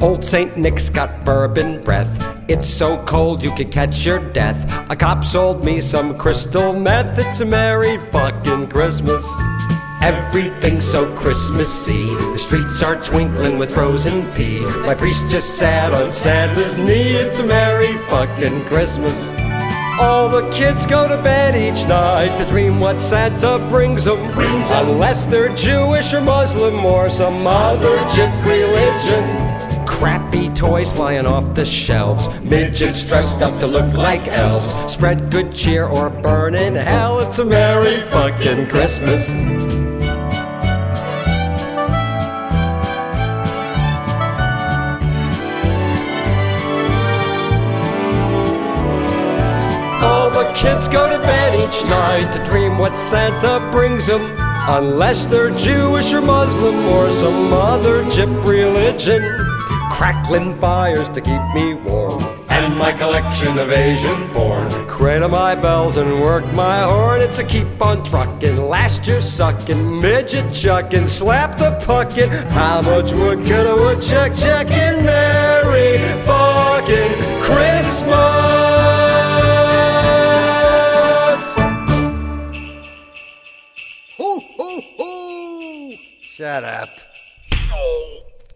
Old St. Nick's got bourbon breath. It's so cold you could catch your death. A cop sold me some crystal meth. It's a merry fucking Christmas. Everything's so Christmassy. The streets are twinkling with frozen pee. My priest just sat on Santa's knee. It's a merry fucking Christmas. All the kids go to bed each night to dream what Santa brings them. Unless they're Jewish or Muslim or some other chip religion. Crappy toys flying off the shelves. Midgets dressed up to look like elves. Spread good cheer or burn in hell. It's a merry fucking Christmas. All the kids go to bed each night to dream what Santa brings them. Unless they're Jewish or Muslim or some other chip religion. Crackling fires to keep me warm. And my collection of Asian porn. Cradle my bells and work my horn. It's a keep on truckin', Last year suckin', Midget chuckin', Slap the puckin'. How much wood could a woodchuck chucking? Merry fucking Christmas! Ho, ho, ho! Shut up.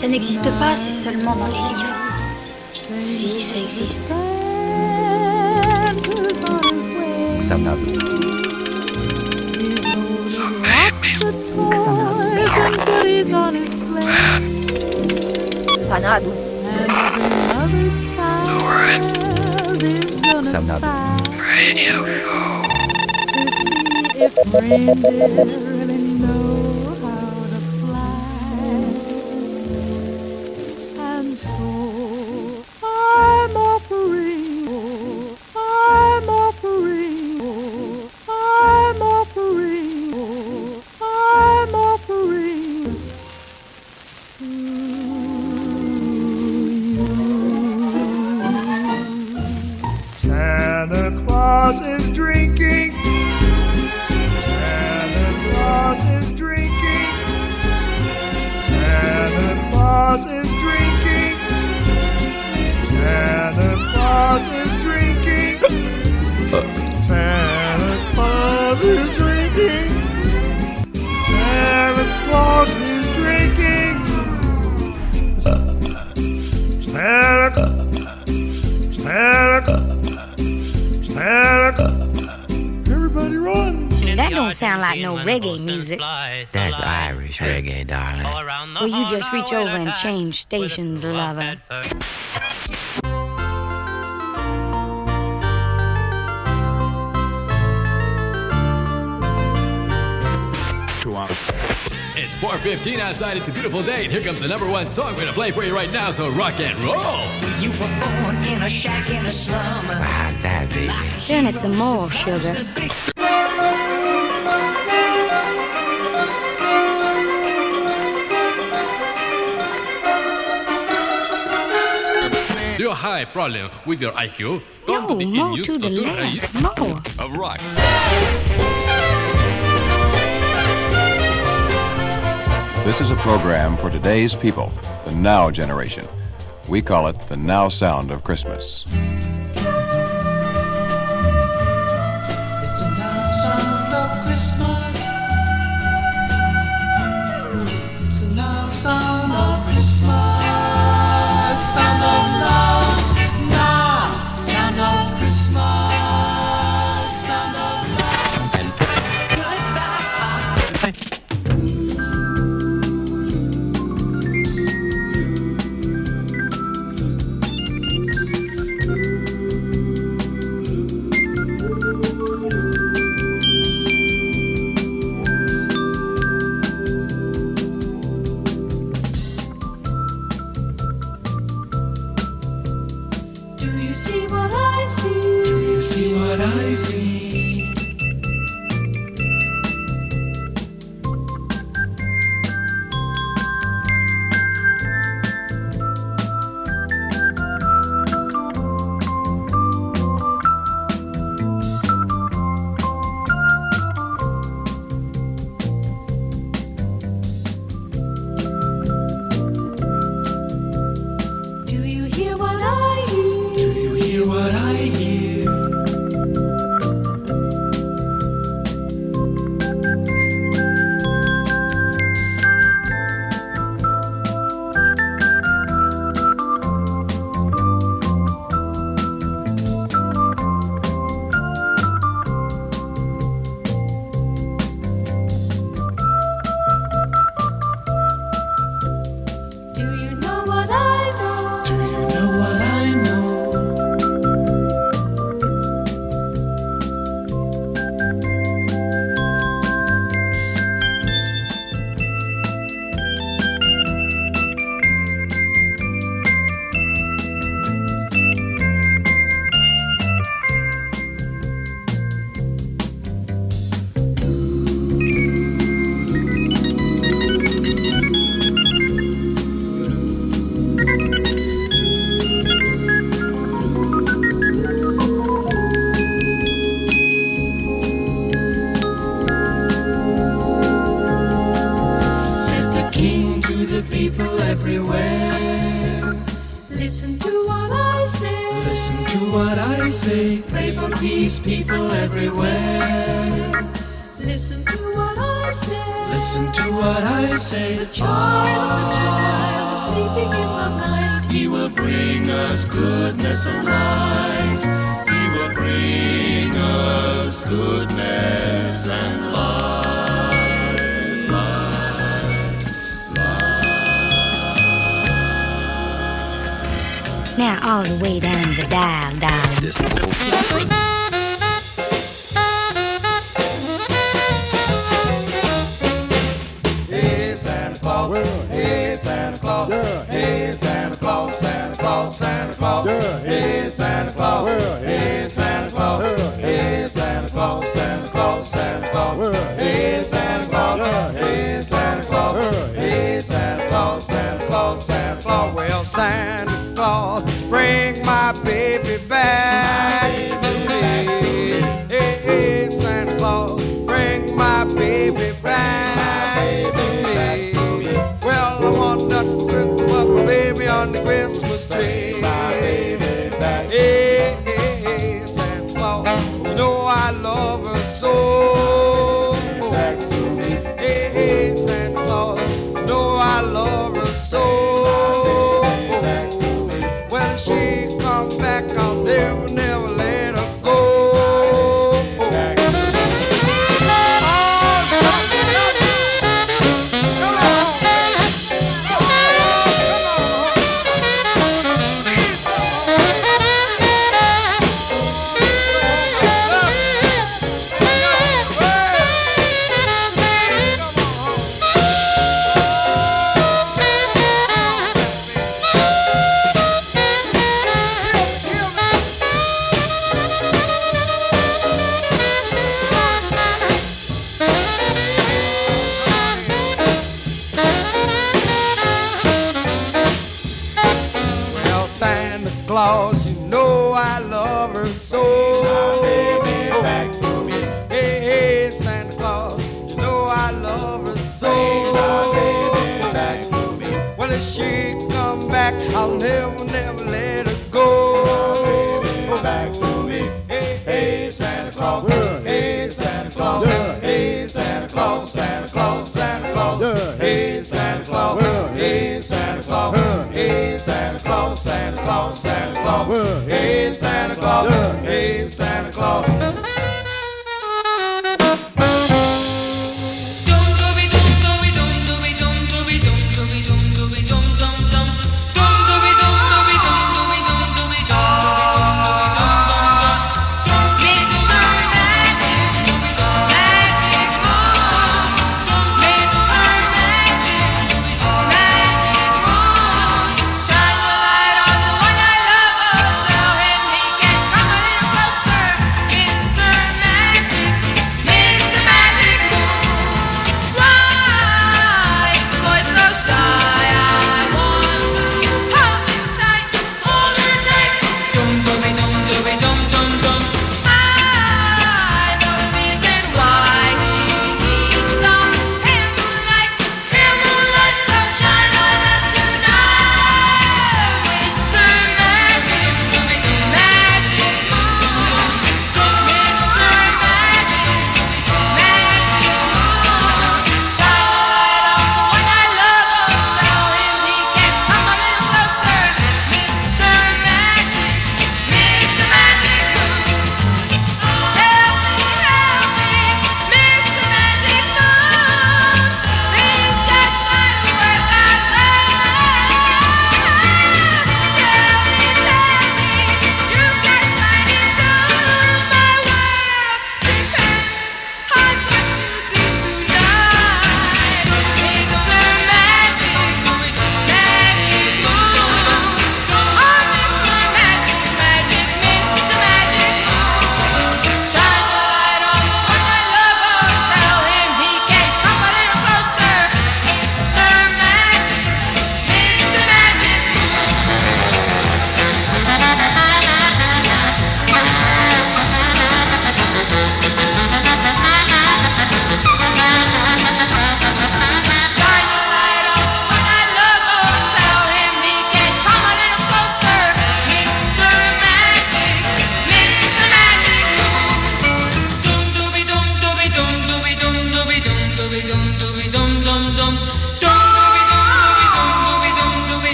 Ça n'existe pas, c'est seulement dans les livres. Si, ça existe. Xanadu. Xanadu. Xanadu. Radio Is drinking. Sound like no reggae music. That's Irish reggae, darling. Will you just reach over and change stations, lover? It's 4.15 outside. It's a beautiful day. And here comes the number one song we're going to play for you right now. So rock and roll. You were born in a shack in a slum. How's that, baby? Then it's some more sugar. Do you have a problem with your IQ? No, Come to the more in-use to the Dr. left, Hayes more. of. This is a program for today's people, the now generation. We call it the now sound of Christmas. People everywhere. Listen to what I say. Listen to what I say. The the child sleeping in the night. He will bring us goodness and light. He will bring us goodness and light. Now all the way down the dial, dial. Yeah. Hey, Santa Claus, Santa Claus, Santa Claus. Yeah. Hey, Santa Claus. Yeah. Hey, On the Christmas tree. My baby back. Hey, hey, hey, Santa Claus, you know I love her so. Hey, hey, Santa Claus, you know I love her so.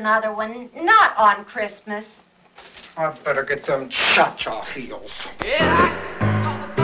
Another one, not on Christmas. I better get them cha-cha heels. If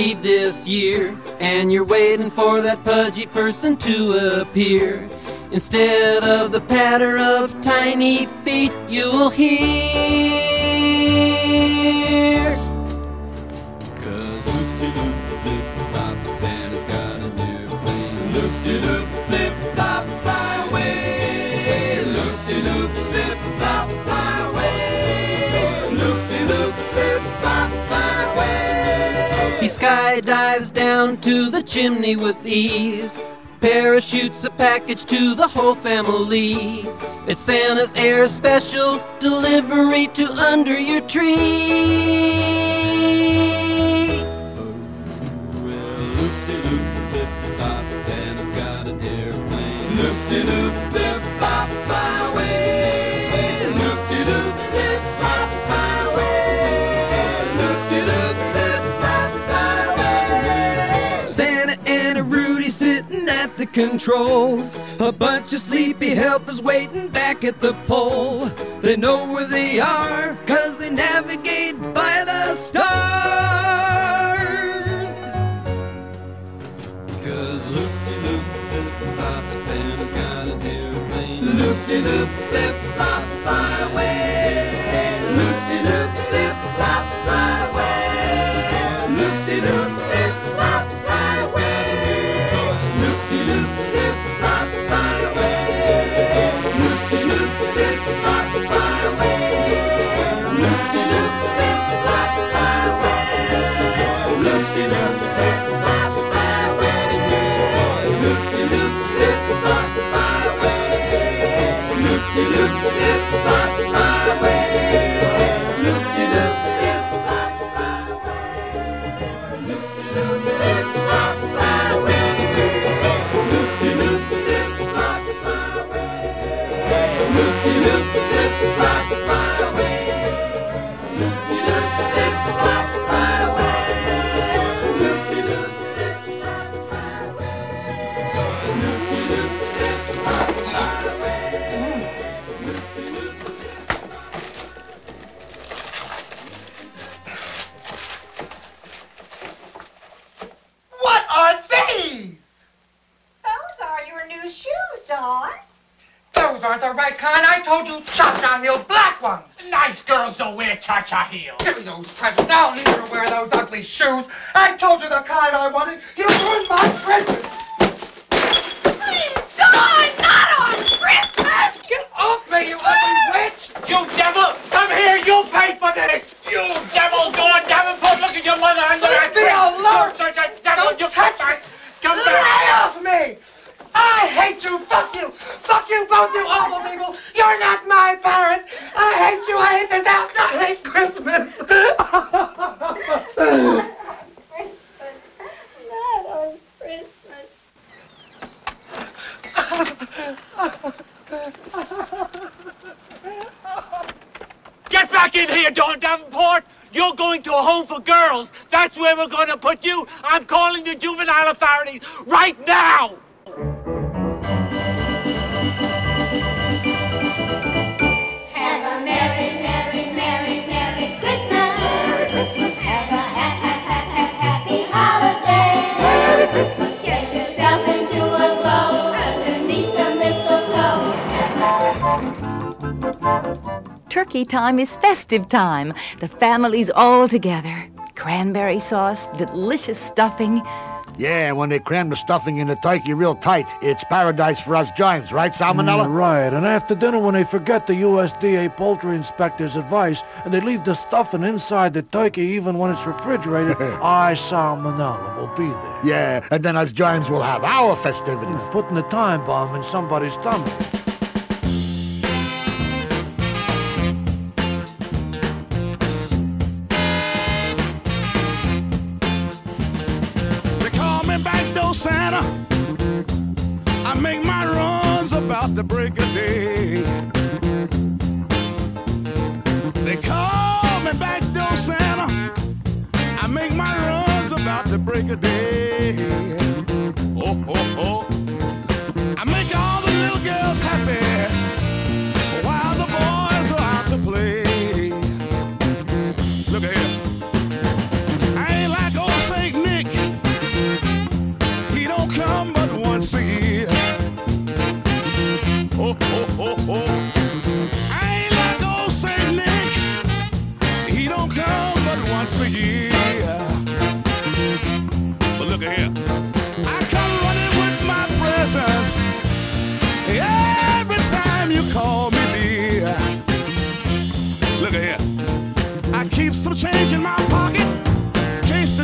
Eve this year, and you're waiting for that pudgy person to appear, instead of the patter of tiny skydives down to the chimney with ease. Parachutes a package to the whole family. It's Santa's air special delivery to under your tree. Santa's got an airplane. Loop-de-loop, controls. A bunch of sleepy helpers waiting back at the pole. They know where they are, cause they navigate by the stars. Cause loop-de-loop, flip-flop, Santa's got an airplane. Loop-de-loop, flip-flop, fly loop. Cha-cha heels. Turkey time is festive time. The family's all together. Cranberry sauce, delicious stuffing. Yeah, when they cram the stuffing in the turkey real tight, it's paradise for us giants, right, Salmonella? Mm, right, and after dinner when they forget the USDA poultry inspector's advice and they leave the stuffing inside the turkey even when it's refrigerated, I, Salmonella, will be there. Yeah, and then us giants will have our festivities. Putting the time bomb in somebody's stomach. Santa. I make my runs about the break of day. They call me backdoor Santa. I make my runs about the break of day. Oh, oh, oh.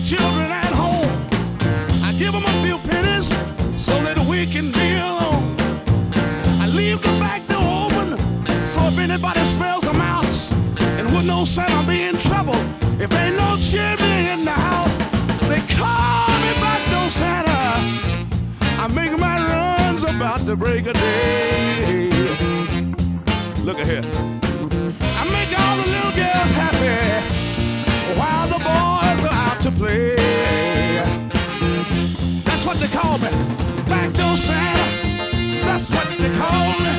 Children at home. I give them a few pennies so that we can be alone. I leave the back door open so if anybody smells a mouse and would know Santa be in trouble if ain't no chimney in the house. They call me back door Santa. I make my runs about the break of day. Look at here. Call me, backdoor Santa. That's what they call me.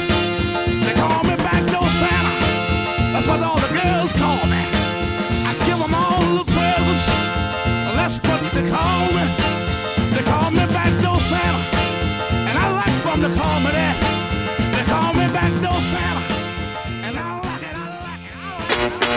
They call me backdoor Santa. That's what all the girls call me. I give them all the presents. That's what they call me. They call me backdoor Santa, and I like them to call me that. They call me backdoor Santa, and I like it. I like it. I like it.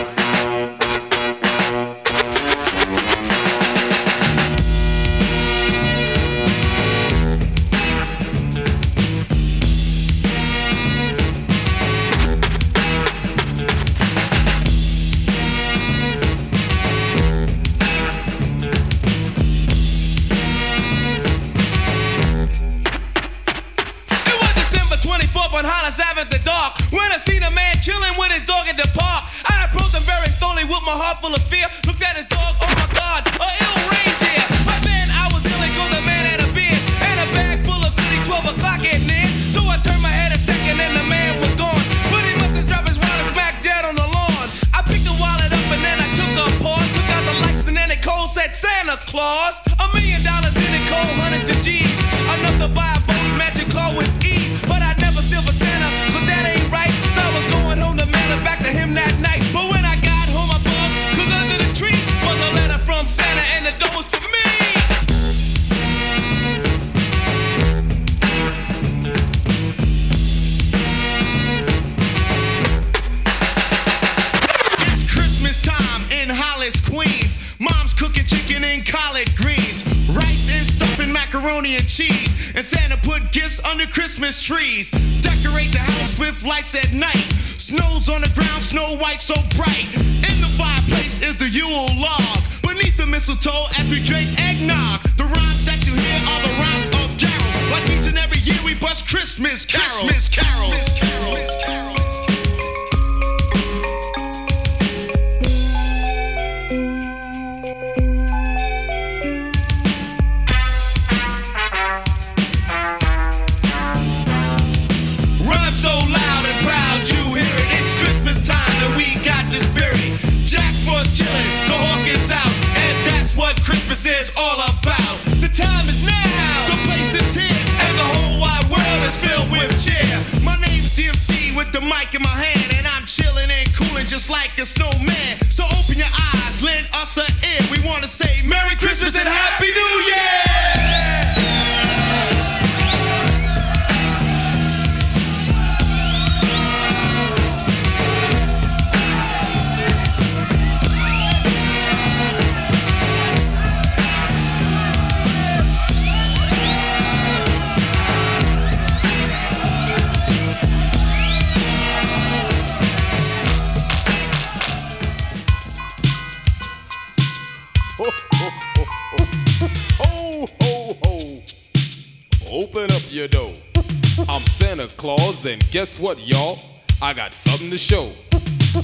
Santa Claus, and guess what, y'all? I got something to show.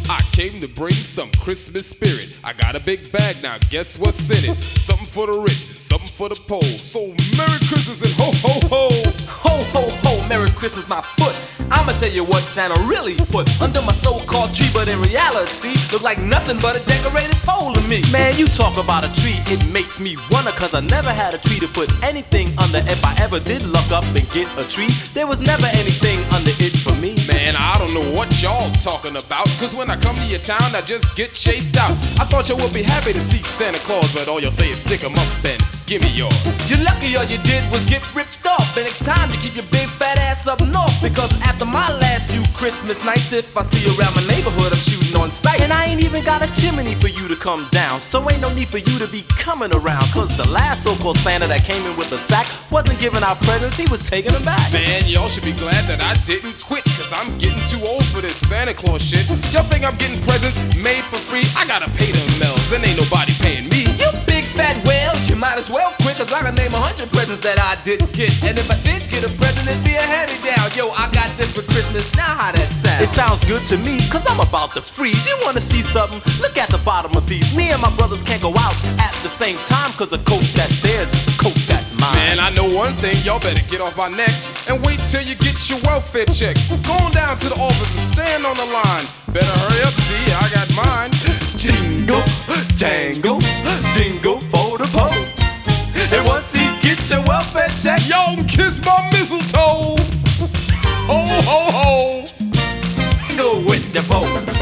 I came to bring some Christmas spirit. I got a big bag now, guess what's in it? Something for the rich, something for the poor. So Merry Christmas and ho ho ho! Ho ho ho, Merry Christmas, my foot. I'ma tell you what Santa really put under my so-called tree, but in reality, look like nothing but a decorated pole to me. Man, you talk about a tree, it makes me wonder, cause I never had a tree to put anything under. If I ever did luck up and get a tree, there was never anything under it for me. Man, I don't know what y'all talking about. Cause when I come to your town, I just get chased out. I thought you would be happy to see Santa Claus, but all you'll say is stick 'em up and give me yours. You're lucky all you did was get ripped off. And it's time to keep your big fat ass up north. Because after my last few Christmas nights, if I see you around my neighborhood, I'm shooting on sight. And I ain't even got a chimney for you to come down. So ain't no need for you to be coming around. Cause the last so called Santa that came in with a sack wasn't giving out presents, he was taking them back. Man, y'all should be glad that I didn't quit, cause I'm getting too old for this Santa Claus shit. Y'all think I'm getting presents made for free? I gotta pay them mells, and ain't nobody paying me. You fat whale, you might as well quit, cause I can name a hundred presents that I didn't get. And if I did get a present, it'd be a hand me down. Yo, I got this for Christmas, now how that sound? It sounds good to me, cause I'm about to freeze. You wanna see something? Look at the bottom of these. Me and my brothers can't go out at the same time, cause a coat that's theirs is a coat that's mine. Man, I know one thing, y'all better get off my neck and wait till you get your welfare check. Go on down to the office and stand on the line. Better hurry up, see, I got mine. Jingle, jangle, jingle y'all can kiss my mistletoe. Ho, ho, ho. Go with the pole.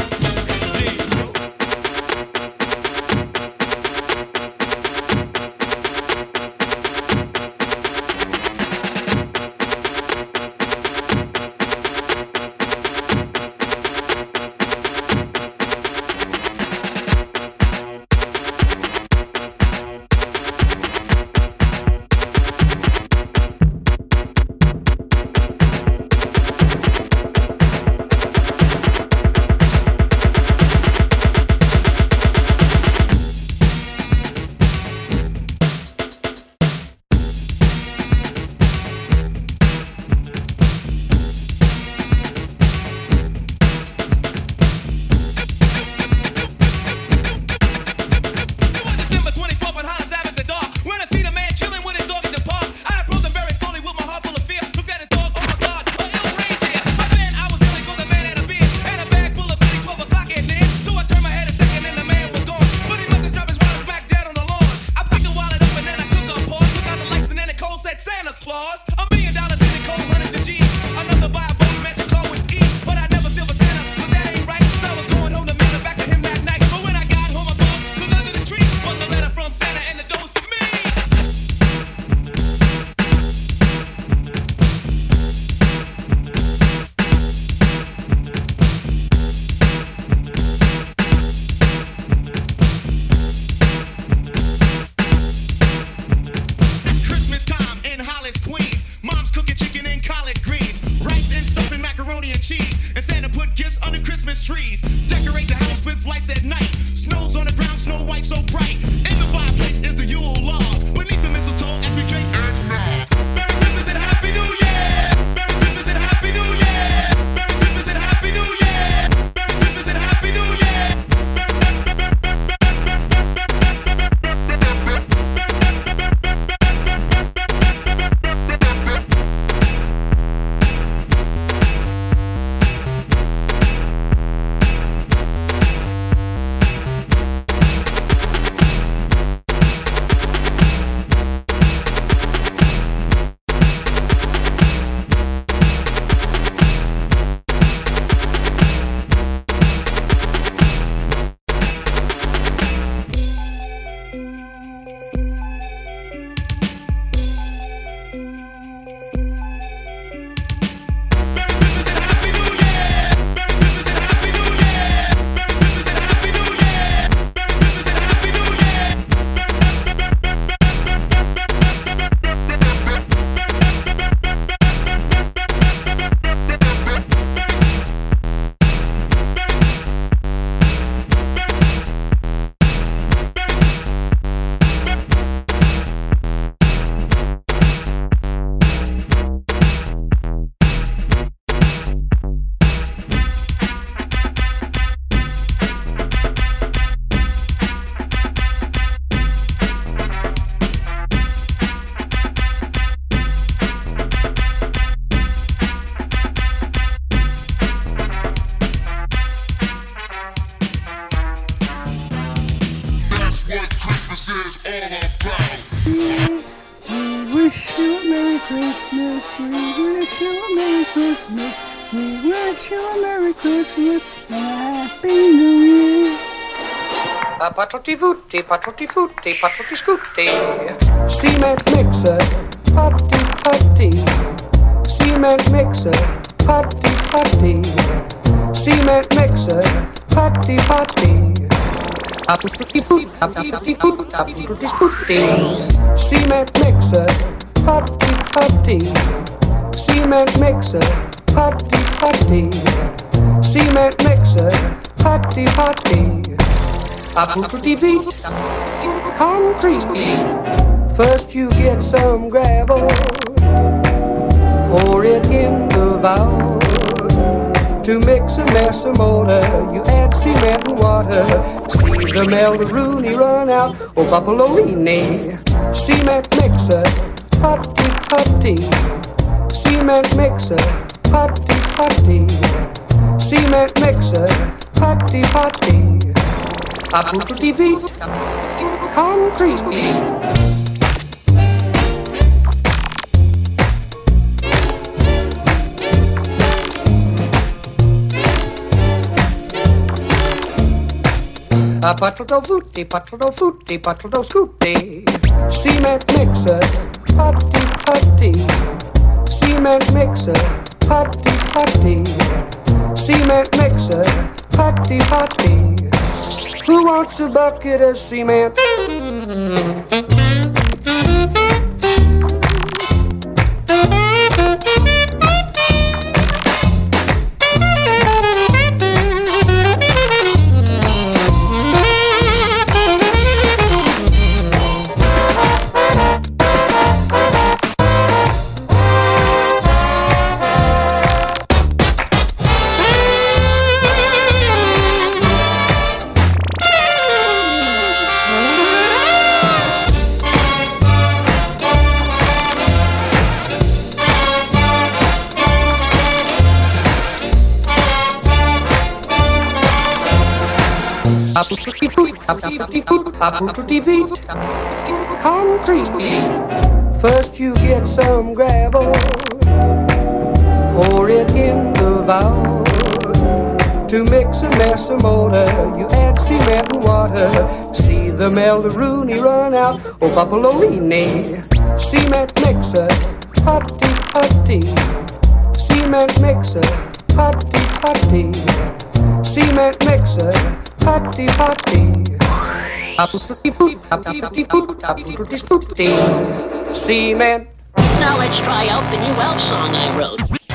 Patlotti vutti, patlotti futti, patlotti scutti. Cement mixer, putty putty. Cement mixer, putty putty. Cement mixer, To mix a mess of mortar, you add cement and water. See the Melderooney run out, oh Papalorini. Cement mixer, putty putty. Cement mixer, putty putty. Cement mixer. Apputti feet, concrete. A patro futti, patro futti, patro scutti. Cement mixer, putty putty. Cement mixer, putty putty. Cement mixer, putty putty. Who wants a bucket of cement? Feet, concrete. First you get some gravel, pour it in the bowl. To mix a mess of mortar, you add cement and water. See the Melderooney run out, oh Papalorini. Cement mixer, putty putty. Cement mixer, putty putty. Cement mixer, putty putty. Sputti. Cement. Now let's try out the new elf song I wrote.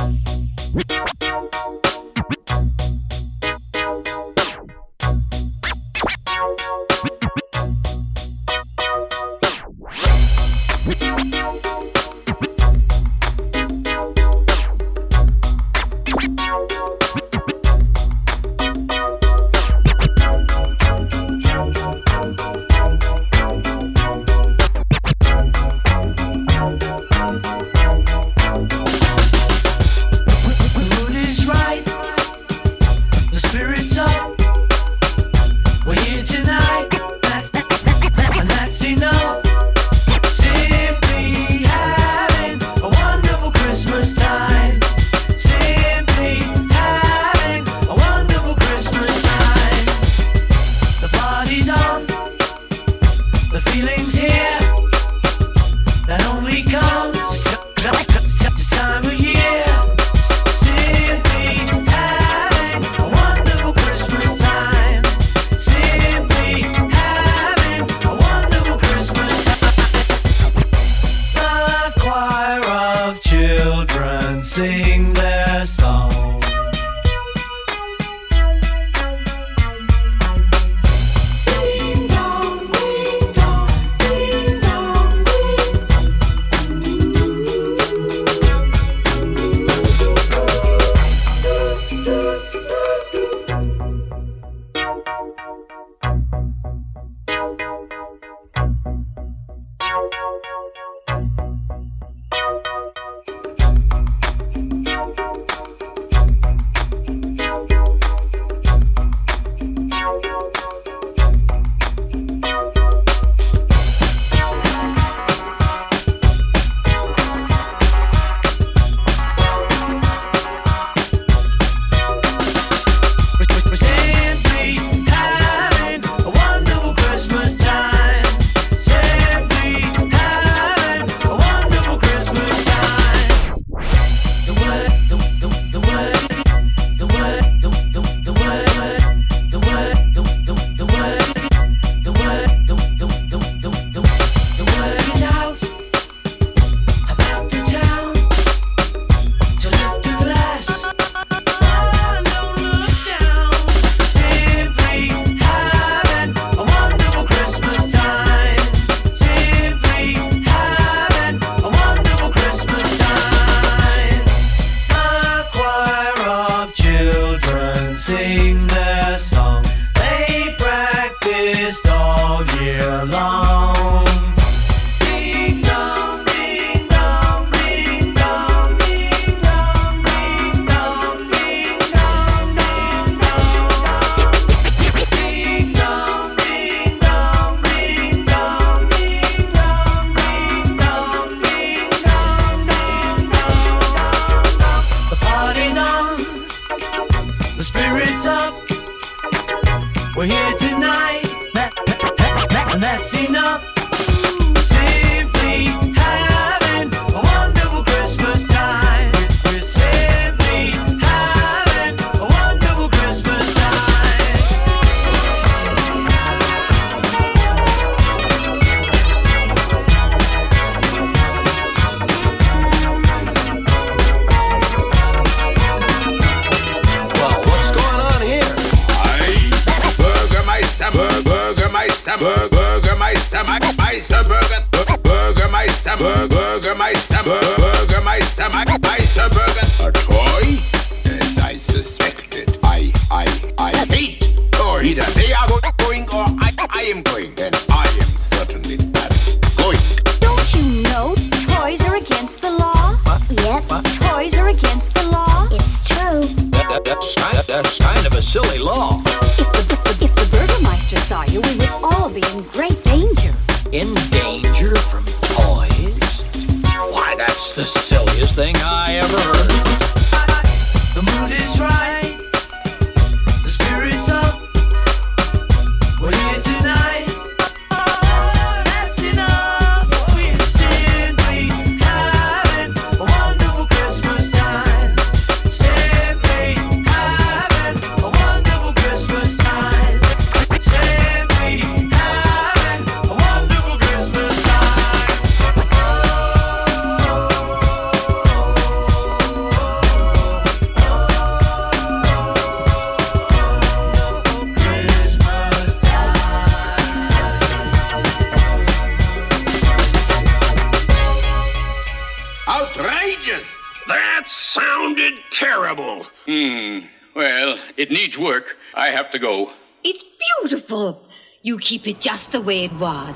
It needs work. I have to go. It's beautiful. You keep it just the way it was.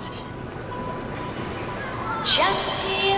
Just here.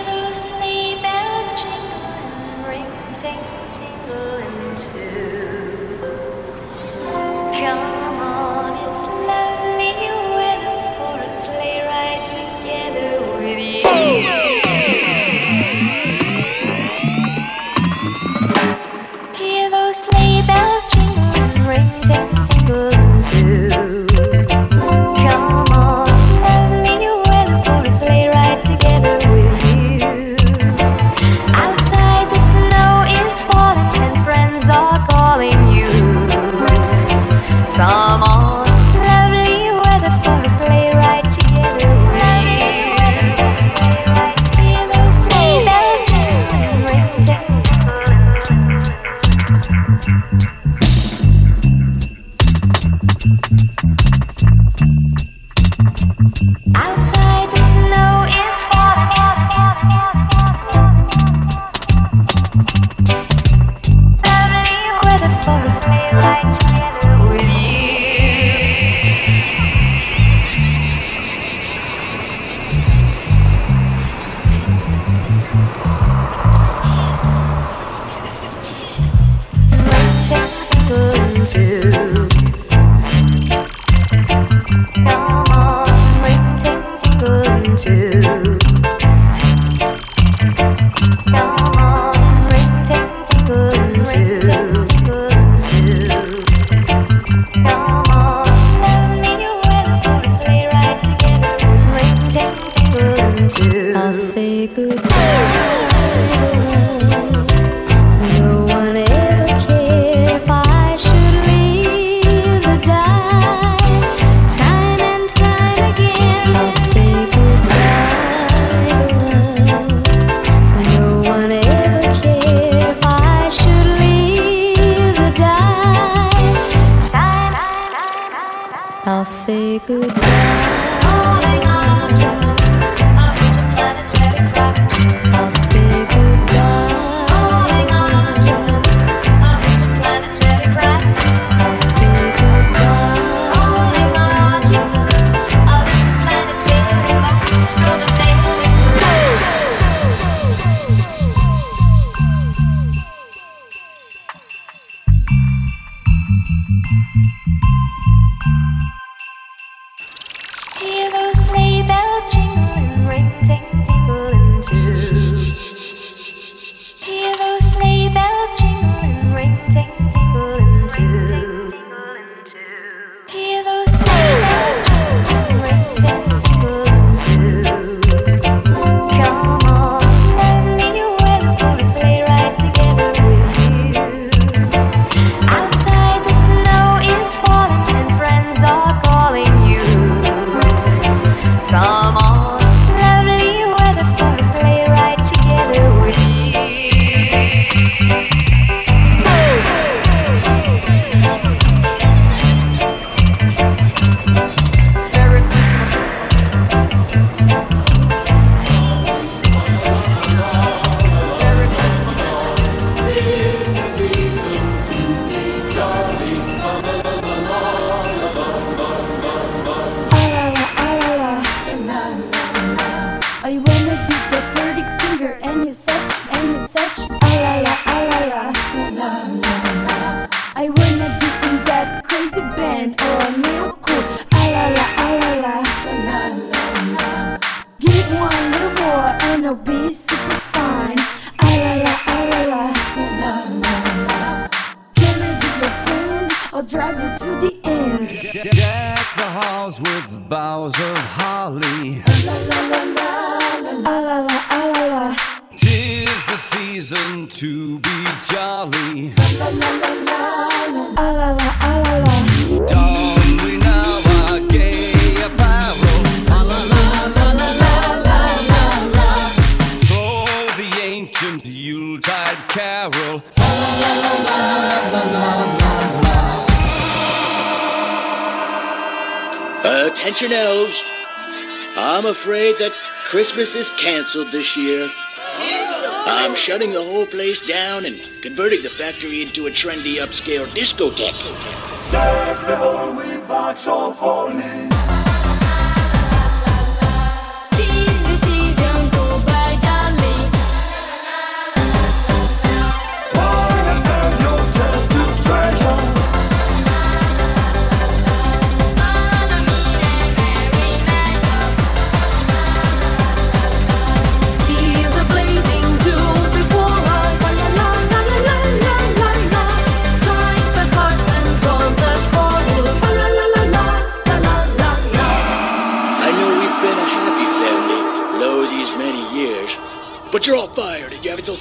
Christmas is canceled this year. I'm shutting the whole place down and converting the factory into a trendy upscale discotheque.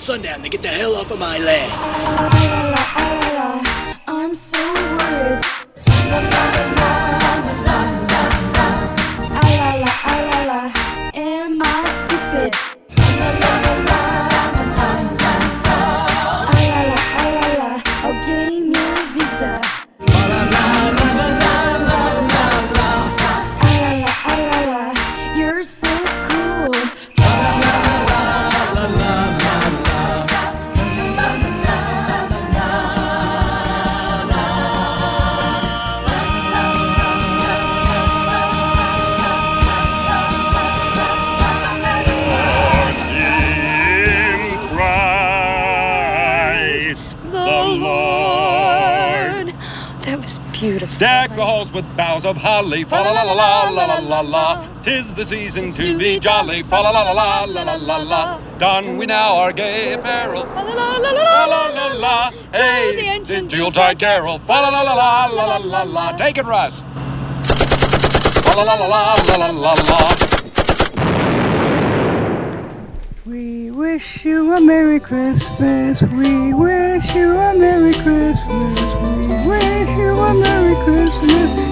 sundown to get the hell off of my land. with boughs of holly. Fa la la la la la la la la. Tis the season to be jolly. Fa la la la la la la la. Don we now our gay apparel. Fa la la la la la la. Hey, the ancient Yuletide carol. Fa la la la la la la la la. Take it, Russ. Fa la la la la la la la. We wish you a Merry Christmas. We wish you a Merry Christmas. We wish you a Merry Christmas.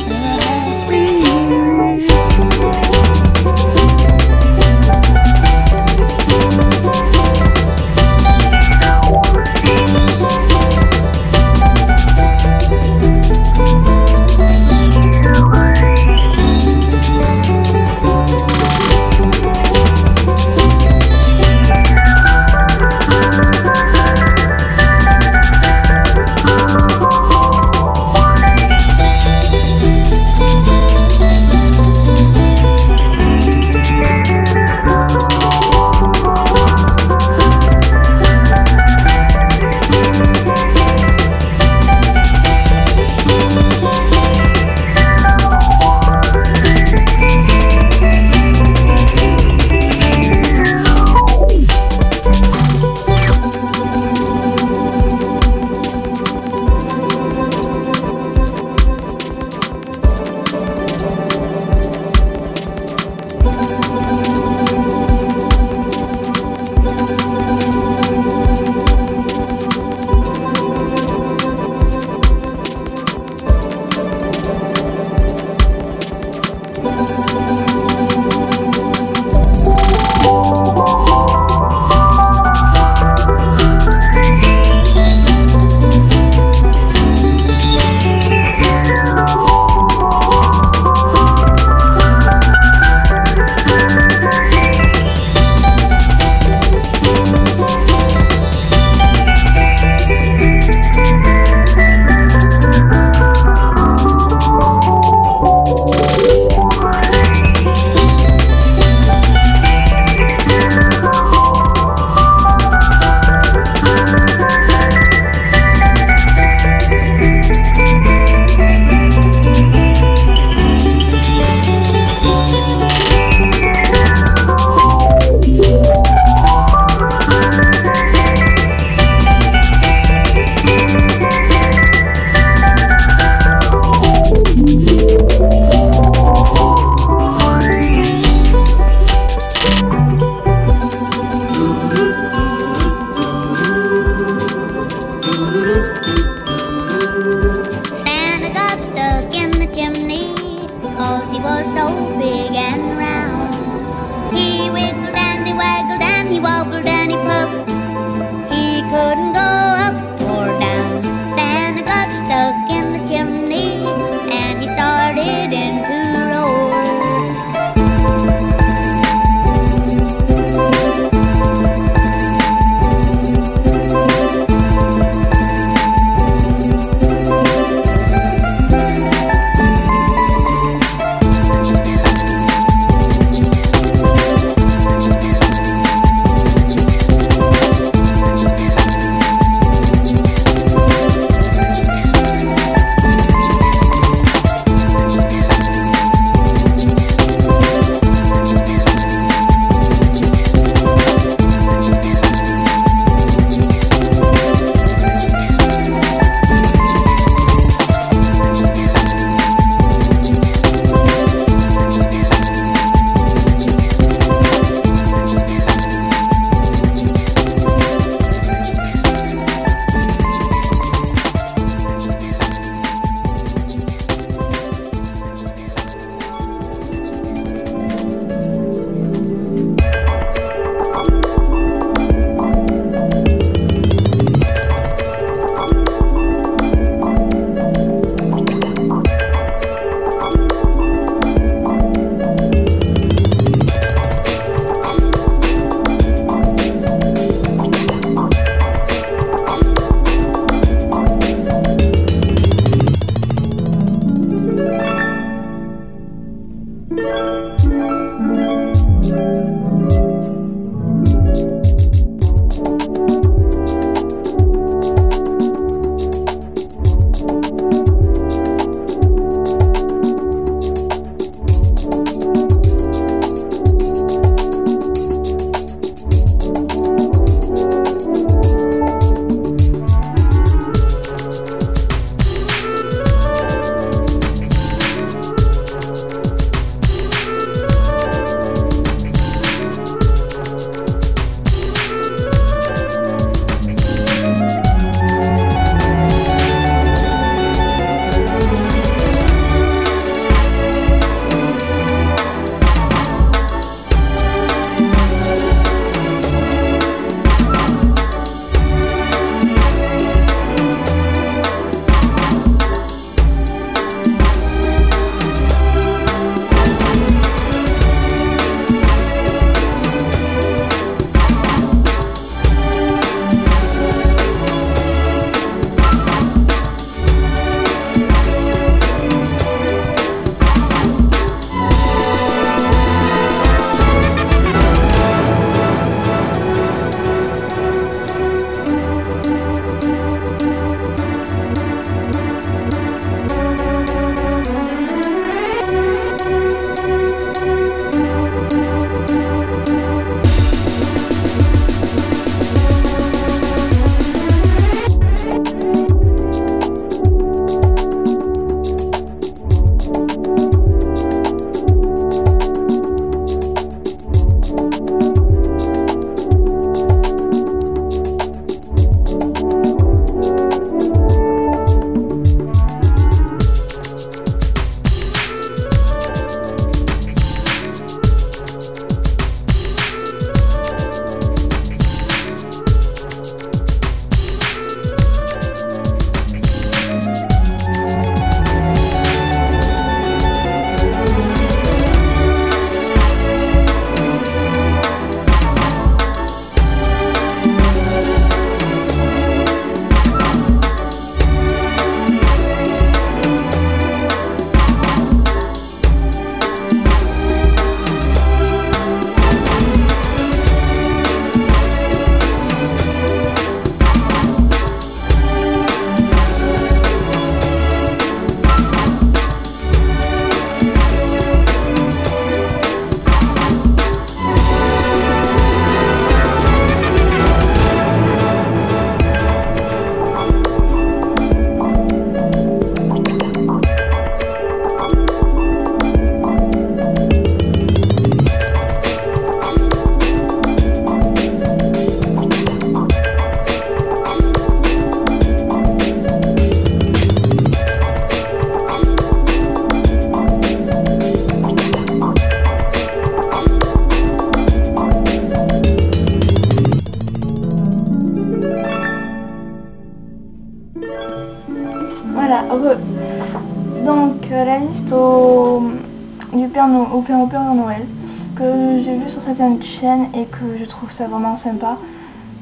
Chaînes et que je trouve ça vraiment sympa.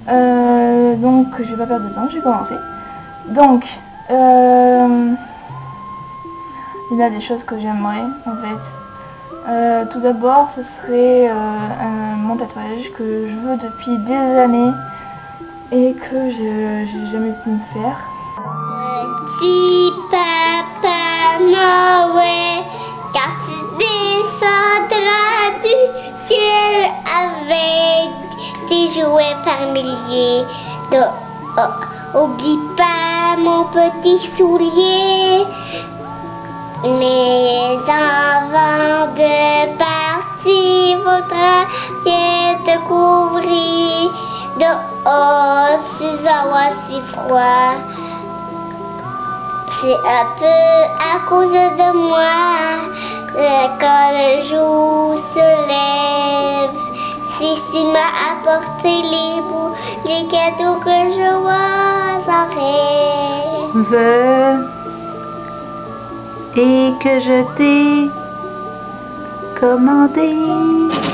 Euh, donc je vais pas perdre de temps, je vais commencer. Donc euh, il y a des choses que j'aimerais en fait. Euh, tout d'abord, ce serait mon tatouage que je veux depuis des années et que je j'ai jamais pu me faire. Jouets familiers. Donc, oh, oublie pas mon petit soulier. Les enfants de partie faudra bien te couvrir. De oh, ces avoir si froid. C'est un peu à cause de moi quand le jour se lève. Tu m'as apporté les bouts, les cadeaux que je vois en rêve. et que je t'ai commandé.